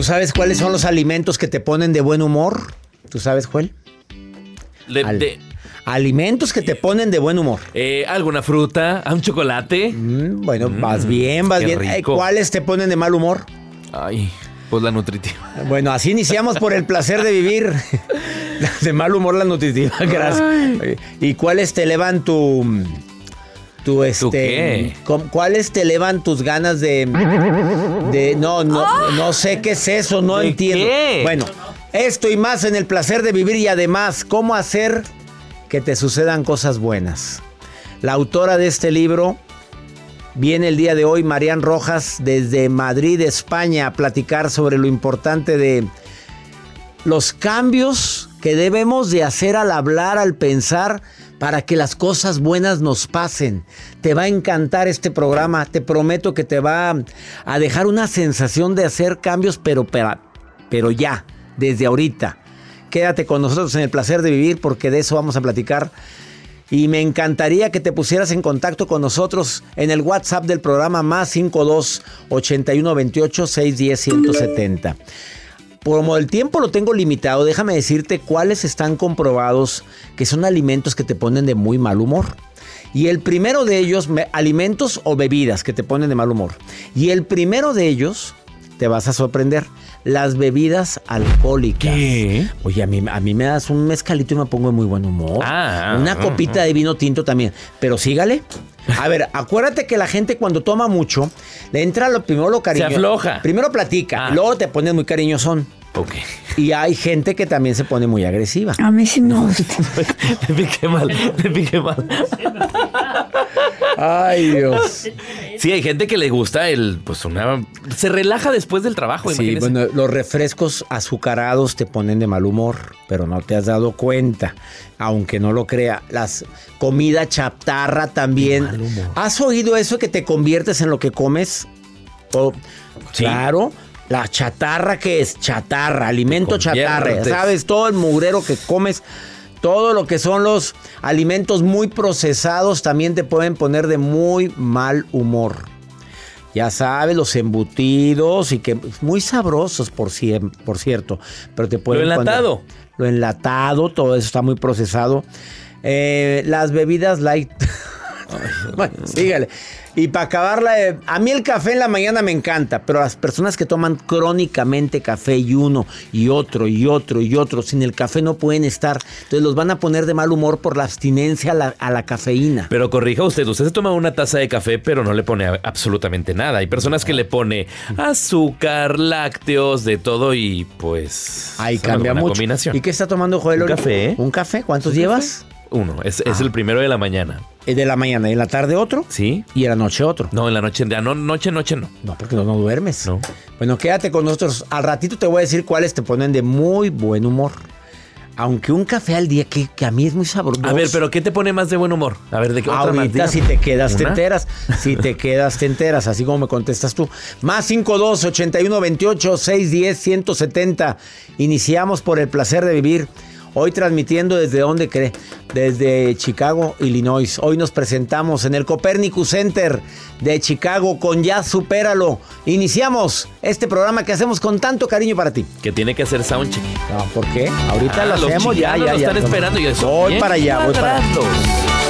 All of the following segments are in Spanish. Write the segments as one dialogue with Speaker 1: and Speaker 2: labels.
Speaker 1: ¿Tú sabes cuáles son los alimentos que te ponen de buen humor? ¿Tú sabes, Joel?
Speaker 2: De-
Speaker 1: Al-
Speaker 2: de-
Speaker 1: Alimentos que te ponen de buen humor.
Speaker 2: eh, ¿Alguna fruta? ¿Un chocolate?
Speaker 1: Mm, bueno, vas bien, vas bien.
Speaker 2: Rico.
Speaker 1: ¿Cuáles te ponen de mal humor?
Speaker 2: Ay, pues la nutritiva.
Speaker 1: Bueno, así iniciamos por el placer de vivir. de mal humor la nutritiva, gracias. ¿Y cuáles te elevan tu tu este
Speaker 2: qué?
Speaker 1: cuáles te elevan tus ganas de de no no no sé qué es eso, no
Speaker 2: ¿De
Speaker 1: entiendo.
Speaker 2: qué?
Speaker 1: Bueno, esto y más en el placer de vivir y además cómo hacer que te sucedan cosas buenas. La autora de este libro Viene el día de hoy Marian Rojas desde Madrid, España, a platicar sobre lo importante de los cambios que debemos de hacer al hablar, al pensar, para que las cosas buenas nos pasen. Te va a encantar este programa, te prometo que te va a dejar una sensación de hacer cambios, pero, pero, ya, desde ahorita. Quédate con nosotros en el placer de vivir porque de eso vamos a platicar. Y me encantaría que te pusieras en contacto con nosotros en el WhatsApp del programa más 52 81 28 610 170. Como el tiempo lo tengo limitado, déjame decirte cuáles están comprobados que son alimentos que te ponen de muy mal humor. Y el primero de ellos, me- alimentos o bebidas que te ponen de mal humor. Y el primero de ellos, te vas a sorprender, las bebidas alcohólicas.
Speaker 2: ¿Qué?
Speaker 1: Oye, a mí, a mí me das un mezcalito y me pongo de muy buen humor.
Speaker 2: Ah,
Speaker 1: Una
Speaker 2: ah,
Speaker 1: copita de vino tinto también. Pero sígale. A ver, acuérdate que la gente cuando toma mucho, le entra lo primero lo cariño.
Speaker 2: afloja.
Speaker 1: Primero platica,
Speaker 2: Ah.
Speaker 1: luego te pones muy cariñosón.
Speaker 2: Ok.
Speaker 1: Y hay gente que también se pone muy agresiva.
Speaker 3: A mí sí me gusta.
Speaker 2: Le piqué mal, le piqué mal.
Speaker 1: Ay, Dios.
Speaker 2: Sí, hay gente que le gusta el, pues una... Se relaja después del trabajo,
Speaker 1: Sí,
Speaker 2: imagínese.
Speaker 1: bueno, los refrescos azucarados te ponen de mal humor, pero no te has dado cuenta, aunque no lo crea. Las comida chatarra también.
Speaker 2: mal humor.
Speaker 1: ¿Has oído eso que te conviertes en lo que comes? O-
Speaker 2: Sí.
Speaker 1: Claro. La chatarra que es chatarra, alimento chatarra. ¿sabes? Todo el mugrero que comes, todo lo que son los alimentos muy procesados también te pueden poner de muy mal humor. Ya sabes, los embutidos y que muy sabrosos, por, cien- por cierto. Pero te pueden poner-
Speaker 2: enlatado.
Speaker 1: lo enlatado, todo eso está muy procesado. Eh, las bebidas light bueno, sígale. Y para acabarla, eh, a mí el café en la mañana me encanta, pero las personas que toman crónicamente café y uno y otro y otro y otro, sin el café no pueden estar. Entonces los van a poner de mal humor por la abstinencia a la, a la cafeína.
Speaker 2: Pero corrija usted, usted se toma una taza de café, pero no le pone absolutamente nada. Hay personas que le pone azúcar, lácteos, de todo y pues...
Speaker 1: Ahí cambia mucho.
Speaker 2: combinación.
Speaker 1: ¿Y qué está tomando Joel?
Speaker 2: Un café.
Speaker 1: ¿Un café? ¿Cuántos llevas?
Speaker 2: Uno, es, es
Speaker 1: Ah.
Speaker 2: el primero de la mañana.
Speaker 1: De la mañana y en la tarde otro.
Speaker 2: ¿Sí?
Speaker 1: Y en la noche otro.
Speaker 2: No, en la noche, no, noche, noche no.
Speaker 1: No, porque no, no duermes.
Speaker 2: No.
Speaker 1: Bueno, quédate con nosotros. Al ratito te voy a decir cuáles te ponen de muy buen humor. Aunque un café al día, que, que a mí es muy sabroso.
Speaker 2: A ver, pero ¿qué te pone más de buen humor? A ver, ¿de qué otra más?
Speaker 1: Ahorita si te quedas, te enteras. Si te quedas, te enteras. Así como me contestas tú. Más 52 81 28 610 170. Iniciamos por el placer de vivir. Hoy transmitiendo desde donde cree, desde Chicago, Illinois. Hoy nos presentamos en el Copernicus Center de Chicago con Ya Supéralo. Iniciamos este programa que hacemos con tanto cariño para ti.
Speaker 2: Que tiene que hacer soundcheck.
Speaker 1: No, ¿por qué? Ahorita
Speaker 2: Ah,
Speaker 1: lo
Speaker 2: los
Speaker 1: hacemos ya, ya,
Speaker 2: lo
Speaker 1: ya.
Speaker 2: están esperando.
Speaker 1: Voy
Speaker 2: bien
Speaker 1: para allá, voy para allá.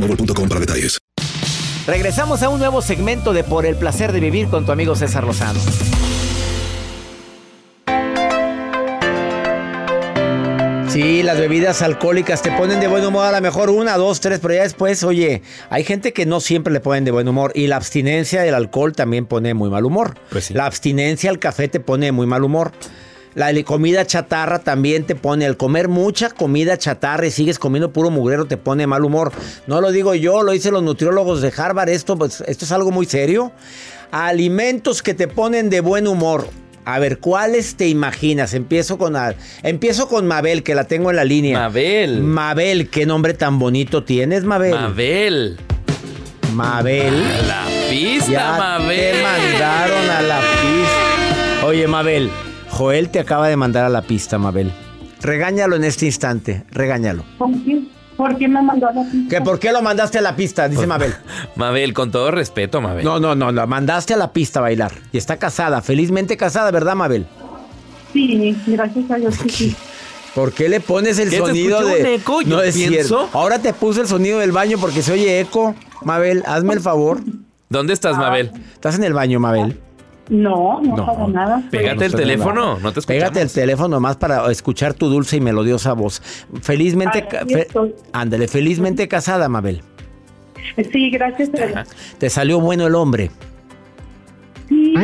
Speaker 3: boostmobile.com para detalles.
Speaker 1: Regresamos a un nuevo segmento de Por el placer de vivir con tu amigo César Lozano. Sí, las bebidas alcohólicas te ponen de buen humor a lo mejor una, dos, tres, pero ya después, oye, hay gente que no siempre le ponen de buen humor y la abstinencia del alcohol también pone muy mal humor.
Speaker 2: Pues sí.
Speaker 1: La abstinencia al café te pone muy mal humor. La comida chatarra también te pone, al comer mucha comida chatarra y sigues comiendo puro mugrero te pone mal humor. No lo digo yo, lo dicen los nutriólogos de Harvard, esto, pues, esto es algo muy serio. Alimentos que te ponen de buen humor. A ver, ¿cuáles te imaginas? Empiezo con, a- empiezo con Mabel, que la tengo en la línea.
Speaker 2: Mabel.
Speaker 1: Mabel, qué nombre tan bonito tienes, Mabel.
Speaker 2: Mabel.
Speaker 1: Mabel.
Speaker 2: A la pista,
Speaker 1: Ya
Speaker 2: Mabel.
Speaker 1: te mandaron a la pista. Oye, Mabel, Joel te acaba de mandar a la pista, Mabel. Regáñalo en este instante, regáñalo.
Speaker 4: ¿Por qué? ¿Por qué me mandó a la pista?
Speaker 1: ¿Que ¿Por qué lo mandaste a la pista? Dice Mabel.
Speaker 2: Mabel, con todo respeto, Mabel.
Speaker 1: No, no, no, lo mandaste a la pista a bailar. Y está casada, felizmente casada, ¿verdad, Mabel?
Speaker 4: Sí, gracias a Dios que sí.
Speaker 1: ¿Por qué le pones el
Speaker 2: ¿Qué, te
Speaker 1: sonido
Speaker 2: escuchó
Speaker 1: de
Speaker 2: un eco? Yo
Speaker 1: No es
Speaker 2: pienso.
Speaker 1: cierto. Ahora te puse el sonido del baño porque se oye eco. Mabel, hazme el favor.
Speaker 2: ¿Dónde estás, Mabel?
Speaker 1: ¿Estás en el baño, Mabel?
Speaker 4: No, no,
Speaker 1: No.
Speaker 4: para nada.
Speaker 2: Pégate el teléfono, no te escuchamos.
Speaker 1: Pégate el teléfono más para escuchar tu dulce y melodiosa voz. Felizmente, fe- ándale, felizmente casada, Mabel.
Speaker 4: Sí, gracias a.
Speaker 1: Te salió bueno el hombre.
Speaker 4: Sí,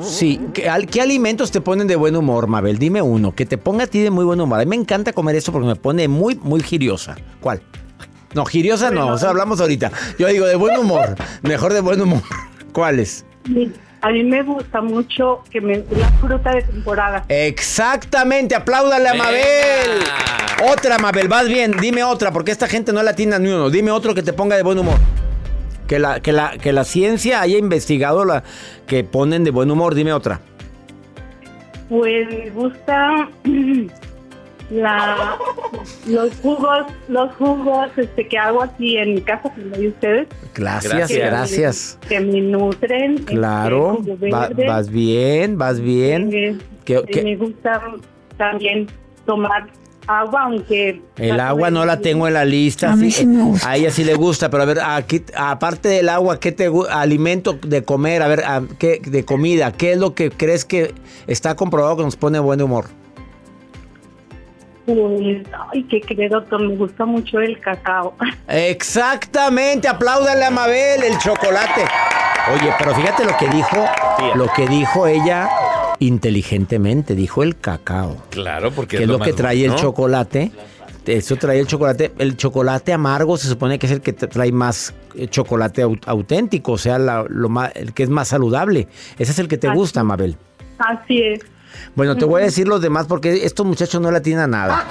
Speaker 1: Sí. ¿Qué, al- qué alimentos te ponen de buen humor, Mabel? Dime uno, que te ponga a ti de muy buen humor. A mí me encanta comer esto porque me pone muy, muy giriosa. ¿Cuál? No, giriosa no, o sea, hablamos ahorita. Yo digo de buen humor, mejor de buen humor. ¿Cuáles?
Speaker 4: sí. A mí me gusta mucho que me la fruta de temporada.
Speaker 1: Exactamente, apláudale a. Mabel. Otra, Mabel, vas bien, dime otra, porque esta gente no la tiene ni uno. Dime otro que te ponga de buen humor. Que la, que la, que la ciencia haya investigado la que ponen de buen humor, dime otra.
Speaker 4: Pues me gusta la los jugos, los jugos este que hago aquí en mi casa como de ustedes.
Speaker 1: Gracias,
Speaker 2: Gracias.
Speaker 1: gracias.
Speaker 4: Que me nutren. este,
Speaker 1: Claro, va- vas bien, vas bien.
Speaker 4: Eh,
Speaker 1: ¿Qué-
Speaker 4: y
Speaker 1: qué-
Speaker 4: Me gusta también tomar agua, aunque...
Speaker 1: El agua no la tengo en la lista.
Speaker 5: A mí
Speaker 1: sí,
Speaker 5: me gusta.
Speaker 1: A ella sí le gusta, pero a ver, aquí, aparte del agua, ¿qué te alimento de comer? A ver, a- ¿qué, de comida, ¿qué es lo que crees que está comprobado que nos pone buen humor?
Speaker 4: Pues, ay, ¿qué cree, doctor? Me gusta mucho el cacao.
Speaker 1: Exactamente, apláudale a Mabel el chocolate. Oye, pero fíjate lo que dijo, lo que dijo ella inteligentemente, dijo el cacao.
Speaker 2: Claro, porque
Speaker 1: que es lo, que trae el chocolate. Eso trae el chocolate. El chocolate amargo se supone que es el que te trae más eh, chocolate au- auténtico, o sea, la- lo más, el que es más saludable. Ese es el que te
Speaker 4: Así.
Speaker 1: gusta, Mabel.
Speaker 4: Así es.
Speaker 1: Bueno, te voy a decir los demás porque estos muchachos no le atinan nada.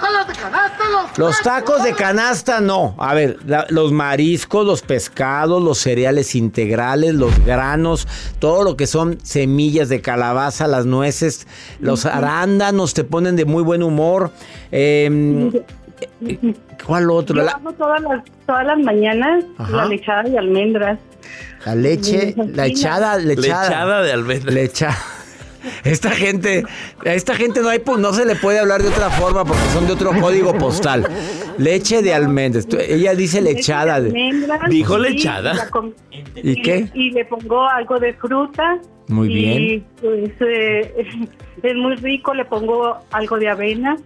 Speaker 1: Los tacos de canasta no. A ver, la- los mariscos, los pescados, los cereales integrales, los granos, todo lo que son semillas de calabaza, las nueces, los arándanos te ponen de muy buen humor. Eh, eh, ¿Cuál otro?
Speaker 4: Yo
Speaker 1: La,
Speaker 4: hago todas las, todas las mañanas
Speaker 1: Ajá.
Speaker 4: la lechada de almendras.
Speaker 1: la leche, la echada, la echada.
Speaker 2: Lechada de almendra.
Speaker 1: Lecha. Esta gente, a esta gente no hay, no se le puede hablar de otra forma porque son de otro código postal. Leche de almendras. Tú- Ella dice lechada.
Speaker 4: Leche
Speaker 1: de-
Speaker 4: de almendras,
Speaker 2: ¿Dijo lechada?
Speaker 1: ¿Y qué?
Speaker 4: Y le pongo algo de fruta.
Speaker 1: Muy
Speaker 4: y,
Speaker 1: bien.
Speaker 4: pues eh, es muy rico, le pongo algo de avena.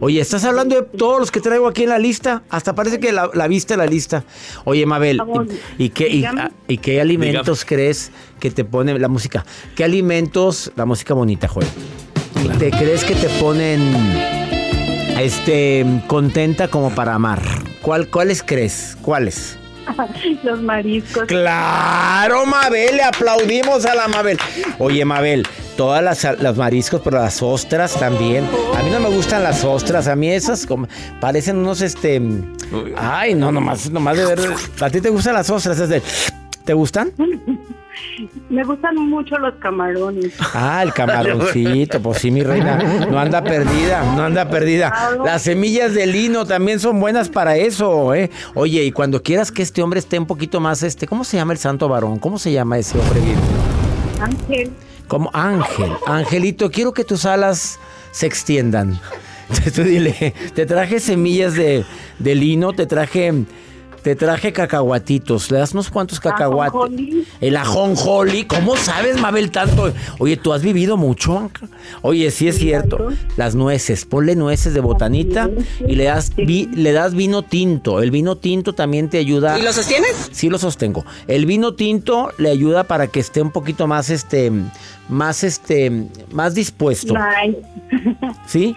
Speaker 1: Oye, estás hablando de todos los que traigo aquí en la lista. Hasta parece que la, la viste la lista. Oye, Mabel, ¿y, y qué, y, qué alimentos crees que te pone la música? ¿Qué alimentos, la música bonita, Joel? ¿Te crees que te ponen este contenta como para amar? ¿Cuál, ¿Cuáles crees? ¿Cuáles?
Speaker 4: Los mariscos.
Speaker 1: Claro, Mabel, le aplaudimos a la Mabel. Oye, Mabel, todas las, las mariscos, pero las ostras también. A mí no me gustan las ostras, a mí esas como- parecen unos, este... Ay, no, nomás, nomás de ver... ¿A ti te gustan las ostras? Es de- ¿Te gustan?
Speaker 4: Me gustan mucho los camarones.
Speaker 1: Ah, el camaroncito, pues sí, mi reina. No anda perdida, no anda perdida. Las semillas de lino también son buenas para eso, ¿eh? Oye, y cuando quieras que este hombre esté un poquito más, este, ¿cómo se llama el santo varón? ¿Cómo se llama ese hombre?
Speaker 4: Ángel.
Speaker 1: Como Ángel. Angelito, quiero que tus alas se extiendan. Tú dile, te traje semillas de, de lino, te traje, te traje cacahuatitos. ¿Le das unos cuantos cacahuates? El ajonjoli. ¿Cómo sabes, Mabel, tanto? Oye, ¿tú has vivido mucho? Oye, sí es cierto. Las nueces. Ponle nueces de botanita y le das, vi- le das vino tinto. El vino tinto también te ayuda.
Speaker 6: ¿Y lo sostienes?
Speaker 1: Sí lo sostengo. El vino tinto le ayuda para que esté un poquito más, este, más, este, más dispuesto.
Speaker 4: Ay.
Speaker 1: ¿Sí?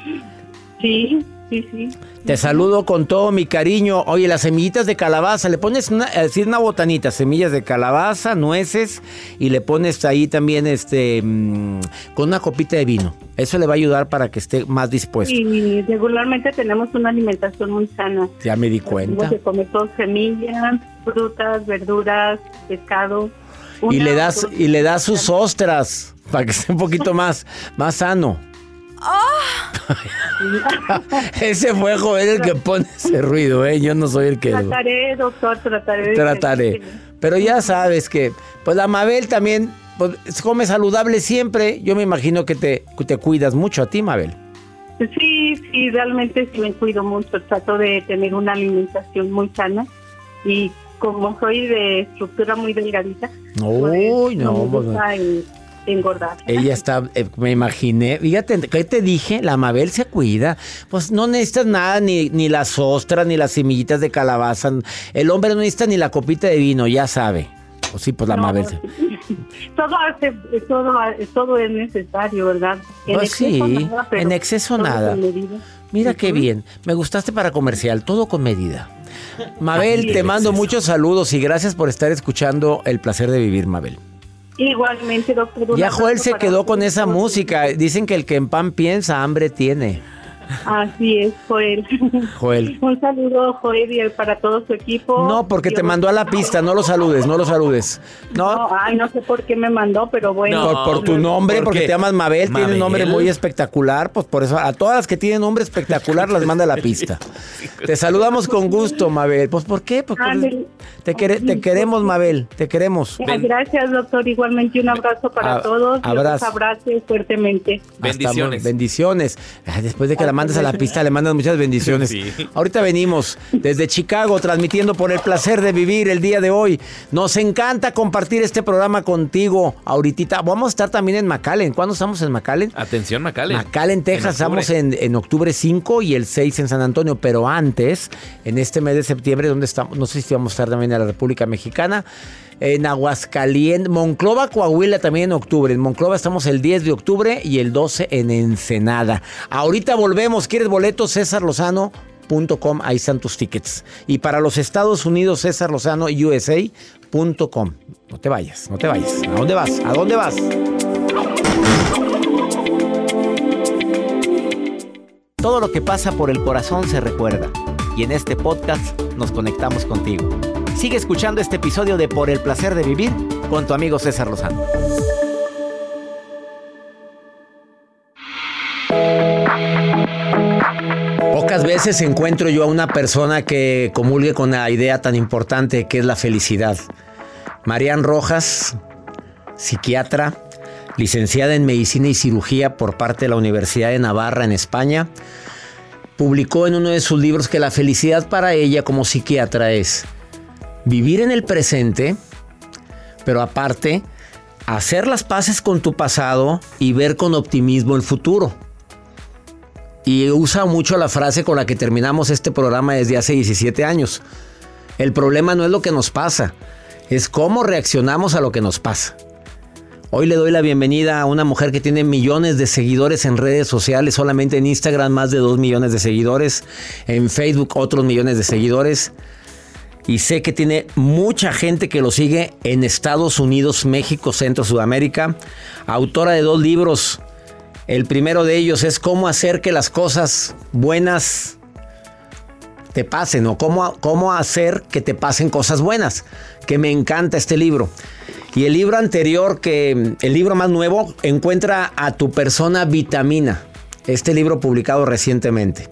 Speaker 4: Sí, sí, sí.
Speaker 1: Te saludo con todo mi cariño. Oye, las semillitas de calabaza, le pones una, decir, una botanita, semillas de calabaza, nueces y le pones ahí también, este, mm, con una copita de vino. Eso le va a ayudar para que esté más dispuesto.
Speaker 4: Y regularmente tenemos una alimentación muy sana.
Speaker 1: Ya me di cuenta.
Speaker 4: que comer todo semillas, frutas, verduras, pescado.
Speaker 1: Y le das, y le das sus ostras para que esté un poquito más, más sano. Ese fue Joel el que pone ese ruido, ¿eh? Yo no soy el que...
Speaker 4: Trataré, doctor, trataré.
Speaker 1: Trataré. Pero ya sabes que, pues la Mabel también pues, come saludable siempre. Yo me imagino que te, cuidas mucho a ti, Mabel.
Speaker 4: Sí, sí, realmente sí me cuido mucho. Trato de tener una alimentación muy sana y como soy de estructura muy delgadita,
Speaker 1: Uy, no,
Speaker 4: me
Speaker 1: pues,
Speaker 4: gusta eh, engordar.
Speaker 1: Ella está, eh, me imaginé, fíjate, ¿qué te dije? La Mabel se cuida. Pues no necesitas nada, ni, ni las ostras, ni las semillitas de calabaza. El hombre no necesita ni la copita de vino, ya sabe. Pues sí, pues la
Speaker 4: No,
Speaker 1: Mabel. se-
Speaker 4: todo, hace, todo, todo es necesario, ¿verdad?
Speaker 1: Pues sí, en exceso nada. Mira qué bien. Me gustaste para comercial, todo con medida. Mabel, te mando muchos saludos y gracias por estar escuchando El placer de vivir, Mabel.
Speaker 4: Igualmente, doctor.
Speaker 1: Ya Joel se quedó con esa música. Dicen que el que en pan piensa, hambre tiene.
Speaker 4: Así es, Joel.
Speaker 1: Joel.
Speaker 4: Un saludo, Joel, y para todo su equipo.
Speaker 1: No, porque te mandó a la pista, no lo saludes, no lo saludes. No,
Speaker 4: No, ay, no sé por qué me mandó, pero bueno.
Speaker 1: por, por tu nombre,
Speaker 2: ¿por
Speaker 1: porque te llamas Mabel, tiene un nombre muy espectacular, pues por eso a todas las que tienen nombre espectacular las manda a la pista. Te saludamos con gusto, Mabel. Pues ¿por qué? Pues, pues,
Speaker 4: Ándale.
Speaker 1: te, quere- te queremos, Mabel, te queremos.
Speaker 4: Ah, Gracias, doctor. Igualmente un abrazo para
Speaker 1: A-
Speaker 4: todos. Dios
Speaker 1: abrazo.
Speaker 4: abrace fuertemente.
Speaker 2: Bendiciones.
Speaker 1: bendiciones. Después de que la la mandas a la pista, le mandas muchas bendiciones.
Speaker 2: Sí.
Speaker 1: Ahorita venimos desde Chicago transmitiendo por el placer de vivir el día de hoy. Nos encanta compartir este programa contigo ahorita. Vamos a estar también en McAllen. ¿Cuándo estamos en McAllen?
Speaker 2: Atención, McAllen.
Speaker 1: McAllen, Texas.
Speaker 2: En.
Speaker 1: Estamos en, en octubre 5 y el 6 en San Antonio. Pero antes, en este mes de septiembre, donde estamos, no sé si vamos a estar también en la República Mexicana, en Aguascalientes, Monclova, Coahuila también en octubre. En Monclova estamos el 10 de octubre y el 12 en Ensenada. Ahorita volvemos. ¿Quieres boletos? César Lozano. .com, ahí están tus tickets. Y para los Estados Unidos, César Lozano, USA.com. No te vayas, no te vayas. ¿A dónde vas? ¿A dónde vas? Todo lo que pasa por el corazón se recuerda. Y en este podcast nos conectamos contigo. Sigue escuchando este episodio de Por el placer de vivir con tu amigo César Lozano. Pocas veces encuentro yo a una persona que comulgue con la idea tan importante que es la felicidad. Marian Rojas, psiquiatra, licenciada en medicina y cirugía por parte de la Universidad de Navarra en España, publicó en uno de sus libros que la felicidad para ella como psiquiatra es vivir en el presente, pero aparte hacer las paces con tu pasado y ver con optimismo el futuro. Y usa mucho la frase con la que terminamos este programa desde hace 17 años. El problema no es lo que nos pasa, es cómo reaccionamos a lo que nos pasa. Hoy le doy la bienvenida a una mujer que tiene millones de seguidores en redes sociales, solamente en Instagram más de 2 millones de seguidores, en Facebook otros millones de seguidores. Y sé que tiene mucha gente que lo sigue en Estados Unidos, México, Centro, Sudamérica. Autora de dos libros. El primero de ellos es cómo hacer que las cosas buenas te pasen o cómo, cómo hacer que te pasen cosas buenas. Que me encanta este libro. Y el libro anterior, que el libro más nuevo, encuentra a tu persona vitamina. Este libro publicado recientemente.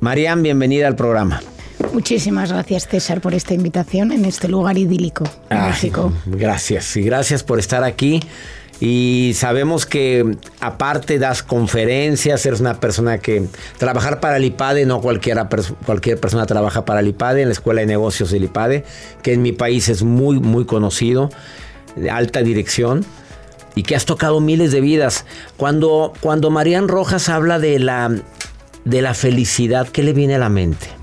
Speaker 1: Marian, bienvenida al programa.
Speaker 6: Muchísimas gracias César por esta invitación en este lugar idílico, en
Speaker 1: Ay,
Speaker 6: México.
Speaker 1: Gracias y gracias por estar aquí. Y sabemos que aparte das conferencias, eres una persona que trabajar para el IPADE, no cualquiera, cualquier persona trabaja para el IPADE, en la Escuela de Negocios del IPADE, que en mi país es muy, muy conocido, de alta dirección, y que has tocado miles de vidas. Cuando, cuando Marian Rojas habla de la, de la felicidad, ¿qué le viene a la mente?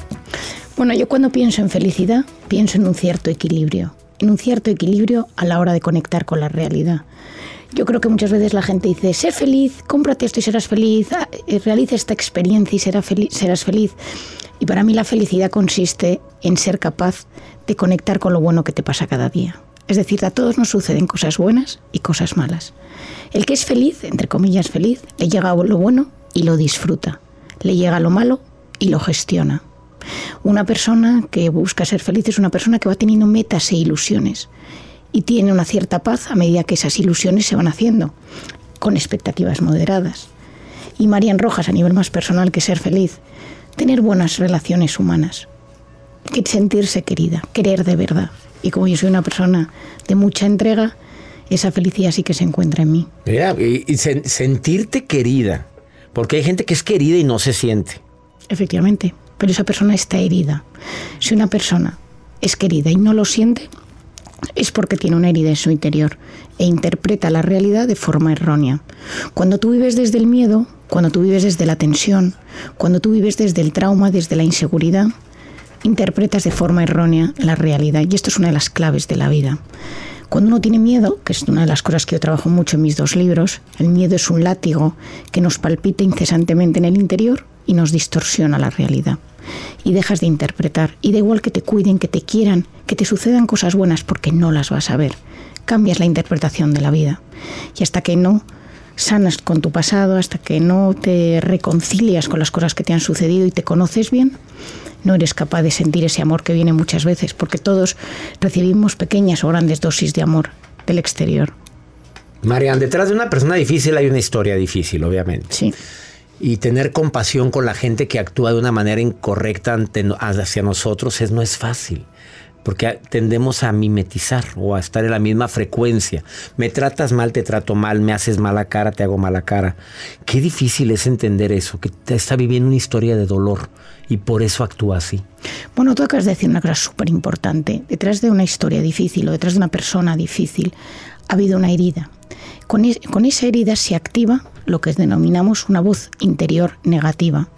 Speaker 6: Bueno, yo cuando pienso en felicidad, pienso en un cierto equilibrio, en un cierto equilibrio a la hora de conectar con la realidad. Yo creo que muchas veces la gente dice, sé feliz, cómprate esto y serás feliz, ah, eh, realiza esta experiencia y será feliz, serás feliz. Y para mí la felicidad consiste en ser capaz de conectar con lo bueno que te pasa cada día. Es decir, a todos nos suceden cosas buenas y cosas malas. El que es feliz, entre comillas feliz, le llega lo bueno y lo disfruta. Le llega lo malo y lo gestiona. Una persona que busca ser feliz es una persona que va teniendo metas e ilusiones y tiene una cierta paz a medida que esas ilusiones se van haciendo, con expectativas moderadas. Y Marian Rojas, a nivel más personal que ser feliz, tener buenas relaciones humanas, que sentirse querida, querer de verdad. Y como yo soy una persona de mucha entrega, esa felicidad sí que se encuentra en mí.
Speaker 1: Mira, y, y sen- sentirte querida, porque hay gente que es querida y no se siente.
Speaker 6: Efectivamente, pero esa persona está herida. Si una persona es querida y no lo siente, es porque tiene una herida en su interior e interpreta la realidad de forma errónea. Cuando tú vives desde el miedo, cuando tú vives desde la tensión, cuando tú vives desde el trauma, desde la inseguridad, interpretas de forma errónea la realidad. Y esto es una de las claves de la vida. Cuando uno tiene miedo, que es una de las cosas que yo trabajo mucho en mis dos libros, el miedo es un látigo que nos palpita incesantemente en el interior y nos distorsiona la realidad. Y dejas de interpretar. Y da igual que te cuiden, que te quieran, que te sucedan cosas buenas porque no las vas a ver. Cambias la interpretación de la vida. Y hasta que no sanas con tu pasado, hasta que no te reconcilias con las cosas que te han sucedido y te conoces bien, no eres capaz de sentir ese amor que viene muchas veces, porque todos recibimos pequeñas o grandes dosis de amor del exterior.
Speaker 1: Marian, detrás de una persona difícil hay una historia difícil, obviamente.
Speaker 6: Sí.
Speaker 1: Y tener compasión con la gente que actúa de una manera incorrecta hacia nosotros es, no es fácil. porque tendemos a mimetizar o a estar en la misma frecuencia. Me tratas mal, te trato mal, me haces mala cara, te hago mala cara. Qué difícil es entender eso, que te está viviendo una historia de dolor y por eso actúa así.
Speaker 6: Bueno, tú acabas de decir una cosa súper importante. Detrás de una historia difícil o detrás de una persona difícil ha habido una herida. Con, con esa herida se activa lo que denominamos una voz interior negativa.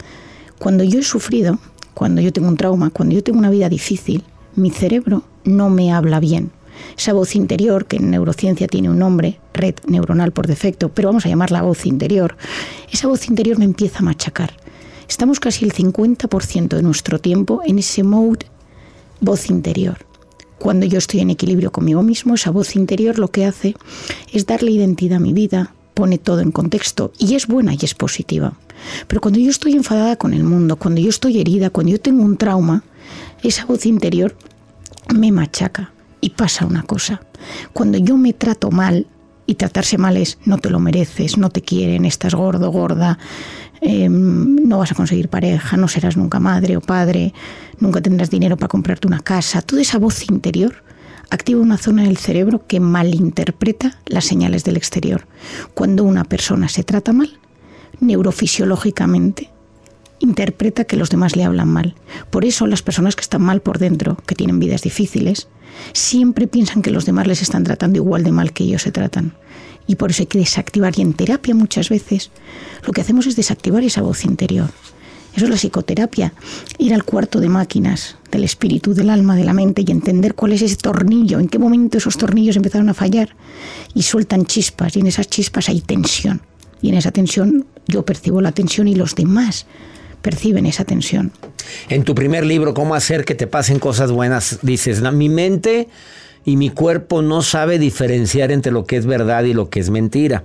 Speaker 6: Cuando yo he sufrido, cuando yo tengo un trauma, cuando yo tengo una vida difícil, mi cerebro no me habla bien. Esa voz interior, que en neurociencia tiene un nombre, red neuronal por defecto, pero vamos a llamarla voz interior, esa voz interior me empieza a machacar. Estamos casi el 50% de nuestro tiempo en ese mode voz interior. Cuando yo estoy en equilibrio conmigo mismo, esa voz interior lo que hace es darle identidad a mi vida, pone todo en contexto y es buena y es positiva. Pero cuando yo estoy enfadada con el mundo, cuando yo estoy herida, cuando yo tengo un trauma, esa voz interior me machaca y pasa una cosa. Cuando yo me trato mal, y tratarse mal es no te lo mereces, no te quieren, estás gordo, gorda, em, no vas a conseguir pareja, no serás nunca madre o padre, nunca tendrás dinero para comprarte una casa. Toda esa voz interior activa una zona del cerebro que malinterpreta las señales del exterior. Cuando una persona se trata mal, neurofisiológicamente interpreta que los demás le hablan mal. Por eso las personas que están mal por dentro, que tienen vidas difíciles, siempre piensan que los demás les están tratando igual de mal que ellos se tratan. Y por eso hay que desactivar. Y en terapia muchas veces lo que hacemos es desactivar esa voz interior. Eso es la psicoterapia. Ir al cuarto de máquinas del espíritu, del alma, de la mente y entender cuál es ese tornillo, en qué momento esos tornillos empezaron a fallar y sueltan chispas. Y en esas chispas hay tensión. Y en esa tensión yo percibo la tensión y los demás perciben esa tensión.
Speaker 1: En tu primer libro, ¿Cómo hacer que te pasen cosas buenas? Dices, mi mente y mi cuerpo no sabe diferenciar entre lo que es verdad y lo que es mentira.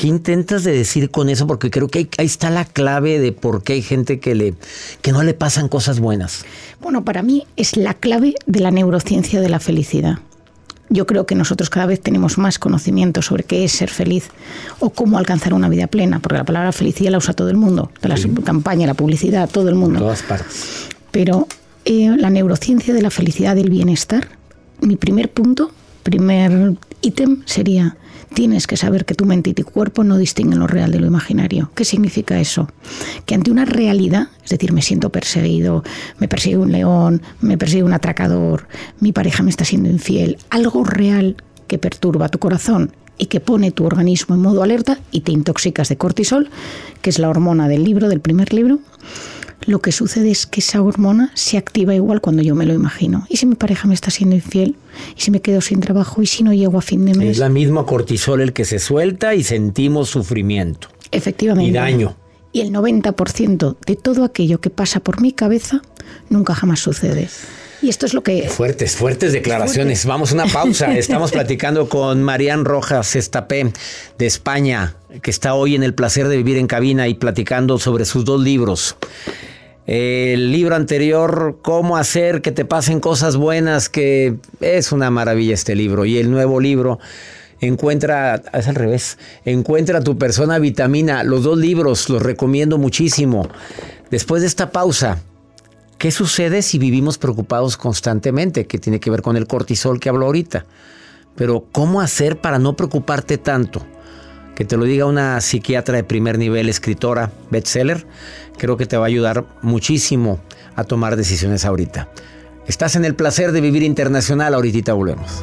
Speaker 1: ¿Qué intentas de decir con eso? Porque creo que ahí está la clave de por qué hay gente que, le, que no le pasan cosas buenas.
Speaker 6: Bueno, para mí es la clave de la neurociencia de la felicidad yo creo que nosotros cada vez tenemos más conocimiento sobre qué es ser feliz o cómo alcanzar una vida plena, porque la palabra felicidad la usa todo el mundo, la campaña, la publicidad, todo el mundo.
Speaker 1: todas partes.
Speaker 6: Pero eh, la neurociencia de la felicidad y el bienestar, mi primer punto, primer ítem sería tienes que saber que tu mente y tu cuerpo no distinguen lo real de lo imaginario. ¿Qué significa eso? Que ante una realidad, es decir, me siento perseguido, me persigue un león, me persigue un atracador, mi pareja me está siendo infiel, algo real que perturba tu corazón y que pone tu organismo en modo alerta y te intoxicas de cortisol, que es la hormona del libro, del primer libro, lo que sucede es que esa hormona se activa igual cuando yo me lo imagino. ¿Y si mi pareja me está siendo infiel? ¿Y si me quedo sin trabajo? ¿Y si no llego a fin de mes?
Speaker 1: Es la misma cortisol el que se suelta y sentimos sufrimiento.
Speaker 6: Efectivamente.
Speaker 1: Y daño.
Speaker 6: Y el 90% de todo aquello que pasa por mi cabeza nunca jamás sucede. Y esto es lo que...
Speaker 1: Fuertes, fuertes declaraciones. Vamos a una pausa. Estamos platicando con Marían Rojas Estapé de España, que está hoy en el placer de vivir en cabina y platicando sobre sus dos libros. El libro anterior, Cómo hacer que te pasen cosas buenas, que es una maravilla este libro. Y el nuevo libro, Encuentra, es al revés, Encuentra tu persona vitamina. Los dos libros los recomiendo muchísimo. Después de esta pausa, ¿qué sucede si vivimos preocupados constantemente? Que tiene que ver con el cortisol que hablo ahorita. Pero, ¿cómo hacer para no preocuparte tanto? Que te lo diga una psiquiatra de primer nivel, escritora, bestseller creo que te va a ayudar muchísimo a tomar decisiones ahorita. Estás en el placer de vivir internacional, ahorita volvemos.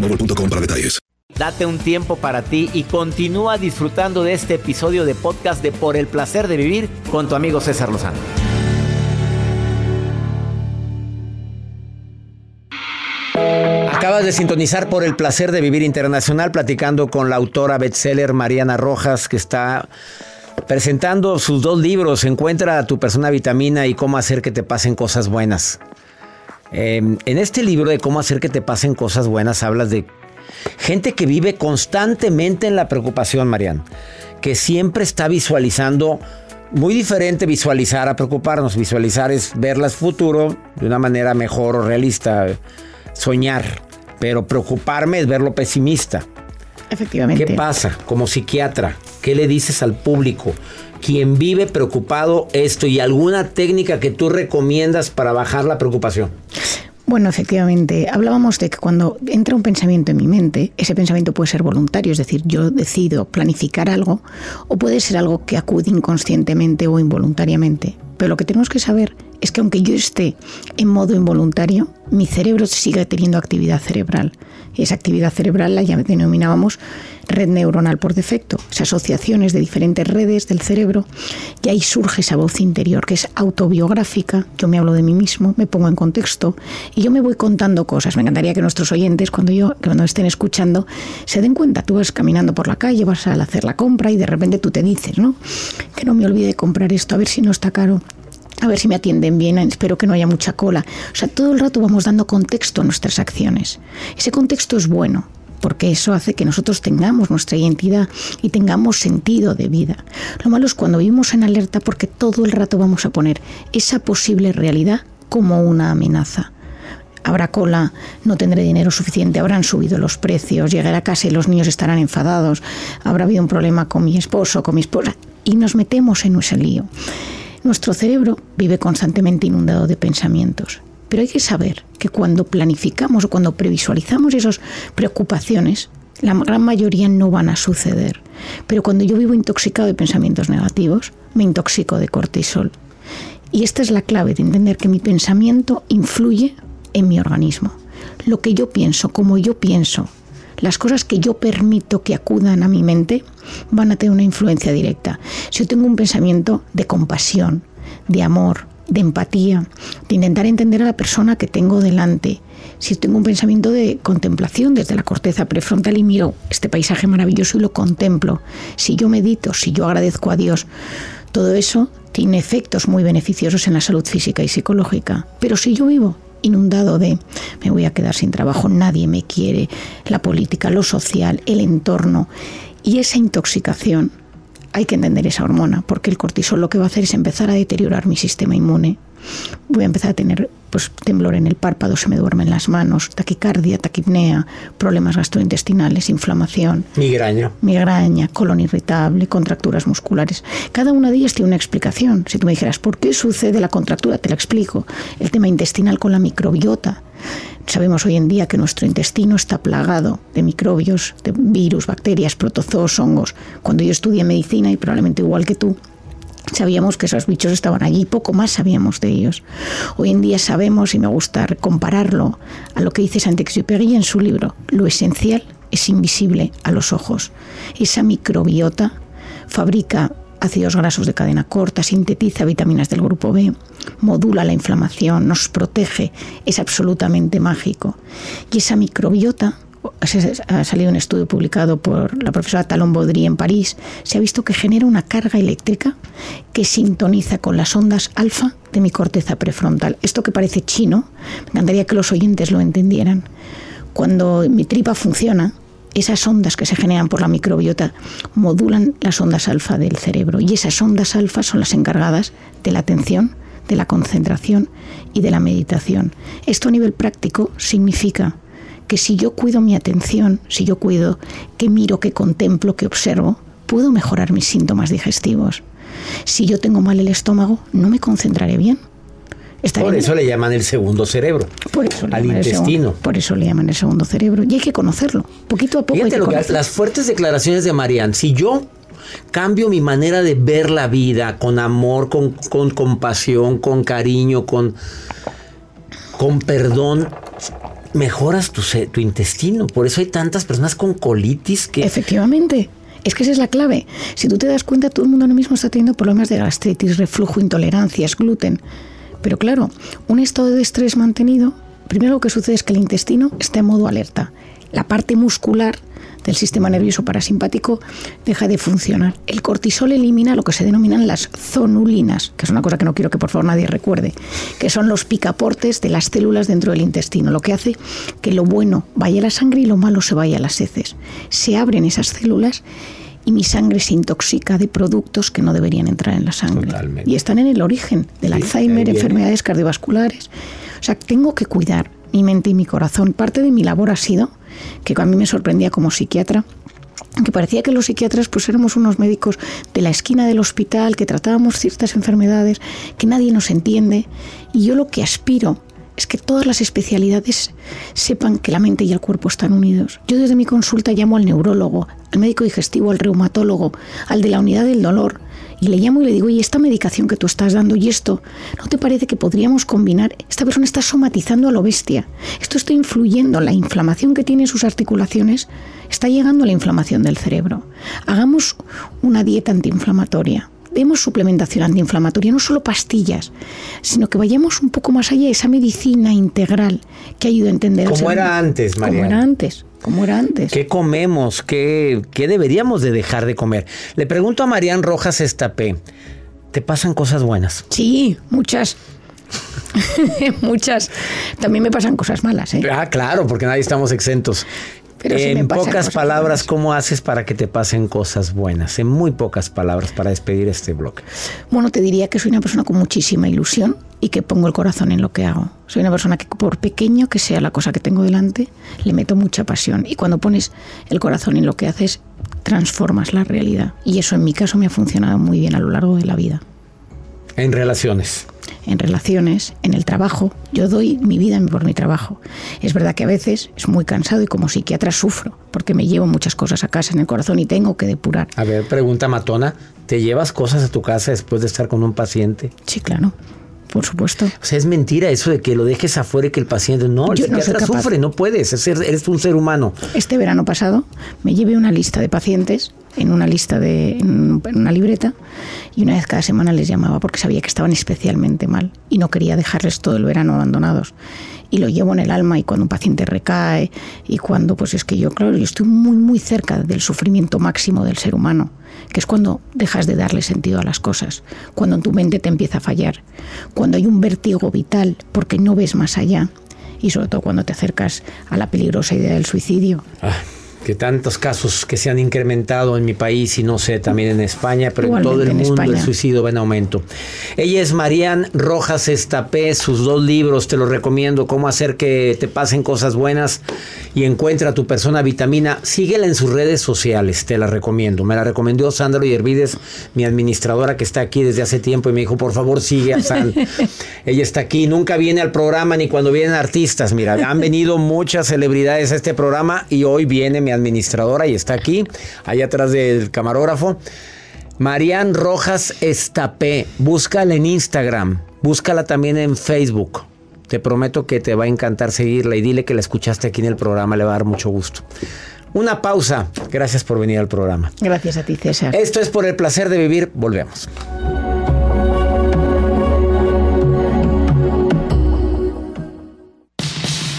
Speaker 3: boostmobile.com para detalles.
Speaker 1: Date un tiempo para ti y continúa disfrutando de este episodio de podcast de Por el placer de vivir con tu amigo César Lozano. Acabas de sintonizar por el placer de vivir internacional platicando con la autora bestseller Mariana Rojas que está presentando sus dos libros, Encuentra a tu persona vitamina y cómo hacer que te pasen cosas buenas. Eh, en este libro de cómo hacer que te pasen cosas buenas hablas de gente que vive constantemente en la preocupación, Mariana, que siempre está visualizando, muy diferente visualizar a preocuparnos, visualizar es verlas futuro de una manera mejor o realista, soñar, pero preocuparme es verlo pesimista.
Speaker 6: Efectivamente.
Speaker 1: ¿Qué pasa como psiquiatra? ¿Qué le dices al público? Quien vive preocupado esto y alguna técnica que tú recomiendas para bajar la preocupación.
Speaker 6: Bueno, efectivamente, hablábamos de que cuando entra un pensamiento en mi mente, ese pensamiento puede ser voluntario, es decir, yo decido planificar algo, o puede ser algo que acude inconscientemente o involuntariamente. Pero lo que tenemos que saber es que aunque yo esté en modo involuntario, mi cerebro sigue teniendo actividad cerebral. Esa actividad cerebral la denominábamos red neuronal por defecto, esas asociaciones de diferentes redes del cerebro, y ahí surge esa voz interior que es autobiográfica, yo me hablo de mí mismo, me pongo en contexto y yo me voy contando cosas. Me encantaría que nuestros oyentes, cuando yo cuando estén escuchando, se den cuenta, tú vas caminando por la calle, vas a hacer la compra y de repente tú te dices, ¿no? Que no me olvide comprar esto, a ver si no está caro a ver si me atienden bien, espero que no haya mucha cola. O sea, todo el rato vamos dando contexto a nuestras acciones. Ese contexto es bueno, porque eso hace que nosotros tengamos nuestra identidad y tengamos sentido de vida. Lo malo es cuando vivimos en alerta porque todo el rato vamos a poner esa posible realidad como una amenaza. Habrá cola, no tendré dinero suficiente, habrán subido los precios, llegaré a casa y los niños estarán enfadados, habrá habido un problema con mi esposo, con mi esposa, y nos metemos en ese lío. Nuestro cerebro vive constantemente inundado de pensamientos, pero hay que saber que cuando planificamos o cuando previsualizamos esas preocupaciones, la gran mayoría no van a suceder. Pero cuando yo vivo intoxicado de pensamientos negativos, me intoxico de cortisol. Y esta es la clave de entender que mi pensamiento influye en mi organismo. Lo que yo pienso, como yo pienso, las cosas que yo permito que acudan a mi mente van a tener una influencia directa. Si yo tengo un pensamiento de compasión, de amor, de empatía, de intentar entender a la persona que tengo delante, si tengo un pensamiento de contemplación desde la corteza prefrontal y miro este paisaje maravilloso y lo contemplo, si yo medito, si yo agradezco a Dios, todo eso tiene efectos muy beneficiosos en la salud física y psicológica. Pero si yo vivo inundado de me voy a quedar sin trabajo, nadie me quiere, la política, lo social, el entorno. Y esa intoxicación, hay que entender esa hormona, porque el cortisol lo que va a hacer es empezar a deteriorar mi sistema inmune. Voy a empezar a tener pues, temblor en el párpado, se me duermen las manos, taquicardia, taquipnea, problemas gastrointestinales, inflamación.
Speaker 1: Migraña.
Speaker 6: Migraña, colon irritable, contracturas musculares. Cada una de ellas tiene una explicación. Si tú me dijeras, ¿por qué sucede la contractura? Te la explico. El tema intestinal con la microbiota. Sabemos hoy en día que nuestro intestino está plagado de microbios, de virus, bacterias, protozoos, hongos. Cuando yo estudié medicina, y probablemente igual que tú, Sabíamos que esos bichos estaban allí, poco más sabíamos de ellos. Hoy en día sabemos, y me gusta compararlo a lo que dice Saint-Exupéry en su libro, lo esencial es invisible a los ojos. Esa microbiota fabrica ácidos grasos de cadena corta, sintetiza vitaminas del grupo B, modula la inflamación, nos protege, es absolutamente mágico. Y esa microbiota ha salido un estudio publicado por la profesora Talon Baudry en París, se ha visto que genera una carga eléctrica que sintoniza con las ondas alfa de mi corteza prefrontal. Esto que parece chino, me encantaría que los oyentes lo entendieran. Cuando mi tripa funciona, esas ondas que se generan por la microbiota modulan las ondas alfa del cerebro y esas ondas alfa son las encargadas de la atención, de la concentración y de la meditación. Esto a nivel práctico significa que si yo cuido mi atención, si yo cuido que miro, que contemplo, que observo, puedo mejorar mis síntomas digestivos. Si yo tengo mal el estómago, no me concentraré bien.
Speaker 1: por eso le llaman el segundo cerebro.
Speaker 6: Por eso
Speaker 1: al intestino.
Speaker 6: por eso le llaman el segundo cerebro. Y hay que conocerlo. Poquito a poco.
Speaker 1: Fíjate lo que, las fuertes declaraciones de Marianne. Si yo cambio mi manera de ver la vida con amor, con, con compasión, con cariño, con, con perdón, mejoras tu, tu intestino. Por eso hay tantas personas con colitis que...
Speaker 6: Efectivamente. Es que esa es la clave. Si tú te das cuenta, todo el mundo ahora mismo está teniendo problemas de gastritis, reflujo, intolerancias, gluten. Pero claro, un estado de estrés mantenido, primero lo que sucede es que el intestino está en modo alerta. La parte muscular del sistema nervioso parasimpático deja de funcionar. El cortisol elimina lo que se denominan las zonulinas, que es una cosa que no quiero que por favor nadie recuerde, que son los picaportes de las células dentro del intestino, lo que hace que lo bueno vaya a la sangre y lo malo se vaya a las heces. Se abren esas células y mi sangre se intoxica de productos que no deberían entrar en la sangre. Y están en el origen del Alzheimer, enfermedades cardiovasculares. O sea, tengo que cuidar mi mente y mi corazón. Parte de mi labor ha sido, que a mí me sorprendía como psiquiatra, que parecía que los psiquiatras pues éramos unos médicos de la esquina del hospital, que tratábamos ciertas enfermedades, que nadie nos entiende. Y yo lo que aspiro es que todas las especialidades sepan que la mente y el cuerpo están unidos. Yo desde mi consulta llamo al neurólogo, al médico digestivo, al reumatólogo, al de la unidad del dolor, y le llamo y le digo, y esta medicación que tú estás dando y esto, ¿no te parece que podríamos combinar? Esta persona está somatizando a lo bestia. Esto está influyendo, la inflamación que tiene sus articulaciones está llegando a la inflamación del cerebro. Hagamos una dieta antiinflamatoria demos suplementación antiinflamatoria, no solo pastillas, sino que vayamos un poco más allá, esa medicina integral que ha ido a entender.
Speaker 1: Como era antes, María.
Speaker 6: Como era antes. Como era antes.
Speaker 1: ¿Qué comemos? ¿Qué, ¿Qué, deberíamos de dejar de comer? Le pregunto a Marían Rojas Estapé, ¿te pasan cosas buenas?
Speaker 6: Sí, muchas. muchas. También me pasan cosas malas. ¿eh?
Speaker 1: Ah, claro, porque nadie estamos exentos en pocas palabras, ¿cómo haces para que te pasen cosas buenas? En muy pocas palabras para despedir este blog.
Speaker 6: Bueno, te diría que soy una persona con muchísima ilusión y que pongo el corazón en lo que hago. Soy una persona que por pequeño que sea la cosa que tengo delante, le meto mucha pasión. Y cuando pones el corazón en lo que haces, transformas la realidad. Y eso en mi caso me ha funcionado muy bien a lo largo de la vida.
Speaker 1: En relaciones
Speaker 6: en relaciones, en el trabajo. Yo doy mi vida por mi trabajo. Es verdad que a veces es muy cansado y como psiquiatra sufro porque me llevo muchas cosas a casa en el corazón y tengo que depurar.
Speaker 1: A ver, pregunta matona, ¿te llevas cosas a tu casa después de estar con un paciente?
Speaker 6: Sí, claro. Por supuesto.
Speaker 1: O sea, es mentira eso de que lo dejes afuera y que el paciente no, el psiquiatra no sufre, no puedes, eres un ser humano.
Speaker 6: Este verano pasado me llevé una lista de pacientes en una lista de en una libreta y una vez cada semana les llamaba porque sabía que estaban especialmente mal y no quería dejarles todo el verano abandonados. Y lo llevo en el alma y cuando un paciente recae y cuando pues es que yo claro yo estoy muy muy cerca del sufrimiento máximo del ser humano que es cuando dejas de darle sentido a las cosas cuando tu mente te empieza a fallar cuando hay un vértigo vital porque no ves más allá y sobre todo cuando te acercas a la peligrosa idea del suicidio.
Speaker 1: Ah que tantos casos que se han incrementado en mi país y no sé, también en España, pero en todo el mundo el suicidio va en aumento. Ella es Marían Rojas Estapé, sus dos libros te los recomiendo, cómo hacer que te pasen cosas buenas y encuentra a tu persona vitamina. Síguela en sus redes sociales, te la recomiendo. Me la recomendó Sandra Yervides, mi administradora que está aquí desde hace tiempo y me dijo, por favor, sigue a San. Ella está aquí, nunca viene al programa ni cuando vienen artistas. Mira, han venido muchas celebridades a este programa y hoy viene mi administradora y está aquí, allá atrás del camarógrafo. Marian Rojas Estapé, búscala en Instagram, búscala también en Facebook. Te prometo que te va a encantar seguirla y dile que la escuchaste aquí en el programa, le va a dar mucho gusto. Una pausa. Gracias por venir al programa.
Speaker 6: Gracias a ti, César.
Speaker 1: Esto es por el placer de vivir. Volvemos.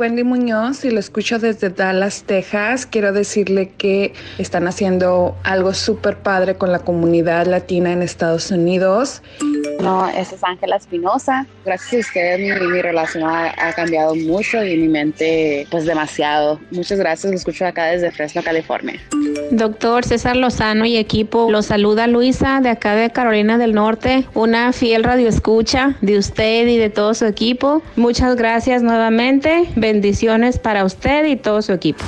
Speaker 7: Wendy Muñoz y lo escucho desde Dallas, Texas. Quiero decirle que están haciendo algo súper padre con la comunidad latina en Estados Unidos.
Speaker 8: No, esa es Ángela Espinosa. Gracias a ustedes mi, mi relación ha, ha, cambiado mucho y mi mente pues demasiado. Muchas gracias, lo escucho acá desde Fresno, California.
Speaker 9: Doctor César Lozano y equipo, los saluda Luisa de acá de Carolina del Norte, una fiel radioescucha de usted y de todo su equipo. Muchas gracias nuevamente, bendiciones para usted y todo su equipo.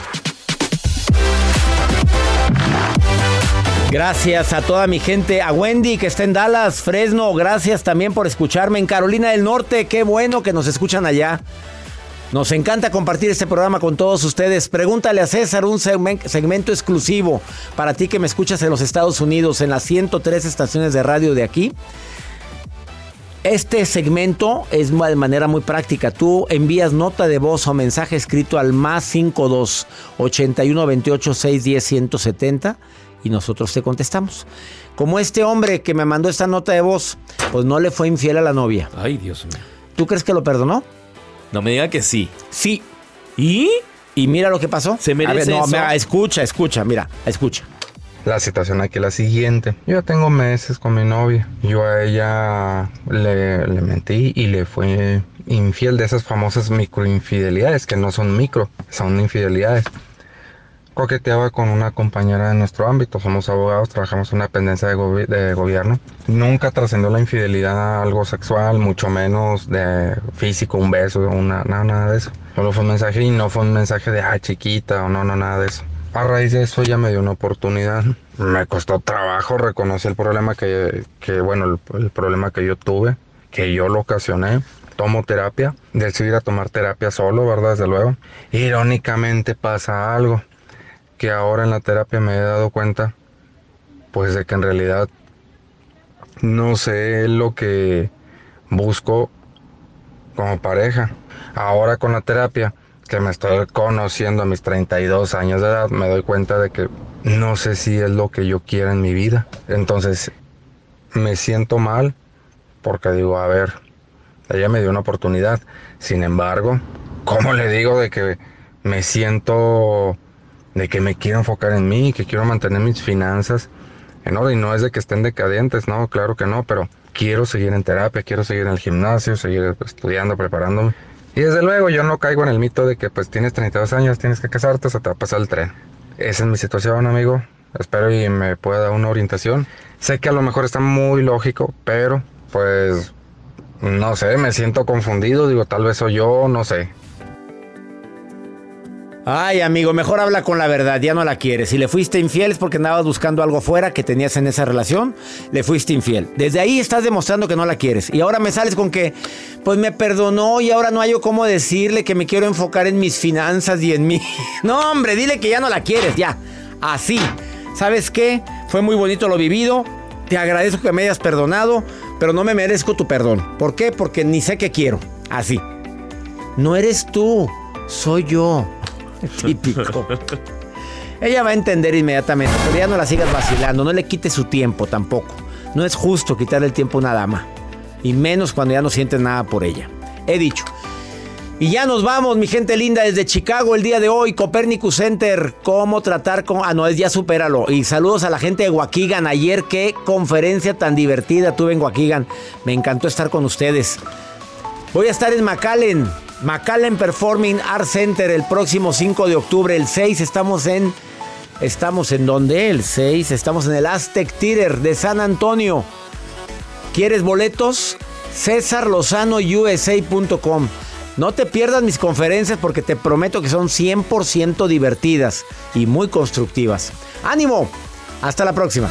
Speaker 1: Gracias a toda mi gente, a Wendy que está en Dallas, Fresno, gracias también por escucharme en Carolina del Norte, qué bueno que nos escuchan allá. Nos encanta compartir este programa con todos ustedes. Pregúntale a César un segmento exclusivo para ti que me escuchas en los Estados Unidos, en las 103 estaciones de radio de aquí. Este segmento es de manera muy práctica. Tú envías nota de voz o mensaje escrito al más 52 81 28 610 170 y nosotros te contestamos. Como este hombre que me mandó esta nota de voz, pues no le fue infiel a la novia.
Speaker 2: Ay, Dios mío.
Speaker 1: ¿Tú crees que lo perdonó?
Speaker 2: No me diga que sí.
Speaker 1: Sí.
Speaker 2: ¿Y?
Speaker 1: Y mira lo que pasó.
Speaker 2: Se merece
Speaker 1: a ver, no,
Speaker 2: eso?
Speaker 1: mira, escucha, escucha, mira, escucha.
Speaker 10: La situación aquí es la siguiente. Yo tengo meses con mi novia. Yo a ella le, le mentí y le fui infiel de esas famosas microinfidelidades, que no son micro, son infidelidades coqueteaba con una compañera de nuestro ámbito. Somos abogados, trabajamos en una dependencia de, gobi de gobierno. Nunca trascendió la infidelidad a algo sexual, mucho menos de físico, un beso, una, nada, nada de eso. Solo fue un mensaje y no fue un mensaje de, ah, chiquita o no, no, nada de eso. A raíz de eso ella me dio una oportunidad. Me costó trabajo, reconocí el problema que, que bueno, el, el problema que yo tuve, que yo lo ocasioné tomo terapia, decidí a tomar terapia solo, ¿verdad? Desde luego. Irónicamente pasa algo que ahora en la terapia me he dado cuenta, pues de que en realidad no sé lo que busco como pareja. Ahora con la terapia, que me estoy conociendo a mis 32 años de edad, me doy cuenta de que no sé si es lo que yo quiero en mi vida. Entonces, me siento mal porque digo, a ver, ella me dio una oportunidad. Sin embargo, ¿cómo le digo de que me siento de que me quiero enfocar en mí, que quiero mantener mis finanzas en orden. Y no es de que estén decadentes, no, claro que no, pero quiero seguir en terapia, quiero seguir en el gimnasio, seguir estudiando, preparándome. Y desde luego yo no caigo en el mito de que pues tienes 32 años, tienes que casarte, se te va a pasar el tren. Esa es mi situación, amigo. Espero y me pueda dar una orientación. Sé que a lo mejor está muy lógico, pero pues no sé, me siento confundido, digo, tal vez soy yo, no sé.
Speaker 1: Ay, amigo, mejor habla con la verdad, ya no la quieres. Si le fuiste infiel es porque andabas buscando algo fuera que tenías en esa relación, le fuiste infiel. Desde ahí estás demostrando que no la quieres. Y ahora me sales con que, pues me perdonó y ahora no hay cómo decirle que me quiero enfocar en mis finanzas y en mí. No, hombre, dile que ya no la quieres, ya. Así. ¿Sabes qué? Fue muy bonito lo vivido. Te agradezco que me hayas perdonado, pero no me merezco tu perdón. ¿Por qué? Porque ni sé qué quiero. Así. No eres tú, soy yo. Típico. Ella va a entender inmediatamente, pero ya no la sigas vacilando, no le quites su tiempo tampoco. No es justo quitarle el tiempo a una dama. Y menos cuando ya no sientes nada por ella. He dicho. Y ya nos vamos, mi gente linda, desde Chicago el día de hoy, Copernicus Center. ¿Cómo tratar con.? Ah, no, es ya supéralo. Y saludos a la gente de Waukegan. Ayer, qué conferencia tan divertida tuve en Waukegan. Me encantó estar con ustedes. Voy a estar en McAllen, McAllen Performing Art Center el próximo 5 de octubre. El 6 estamos en. ¿Estamos en dónde? El 6 estamos en el Aztec Theater de San Antonio. ¿Quieres boletos? CésarLozanoUSA.com. No te pierdas mis conferencias porque te prometo que son 100% divertidas y muy constructivas. ¡Ánimo! Hasta la próxima.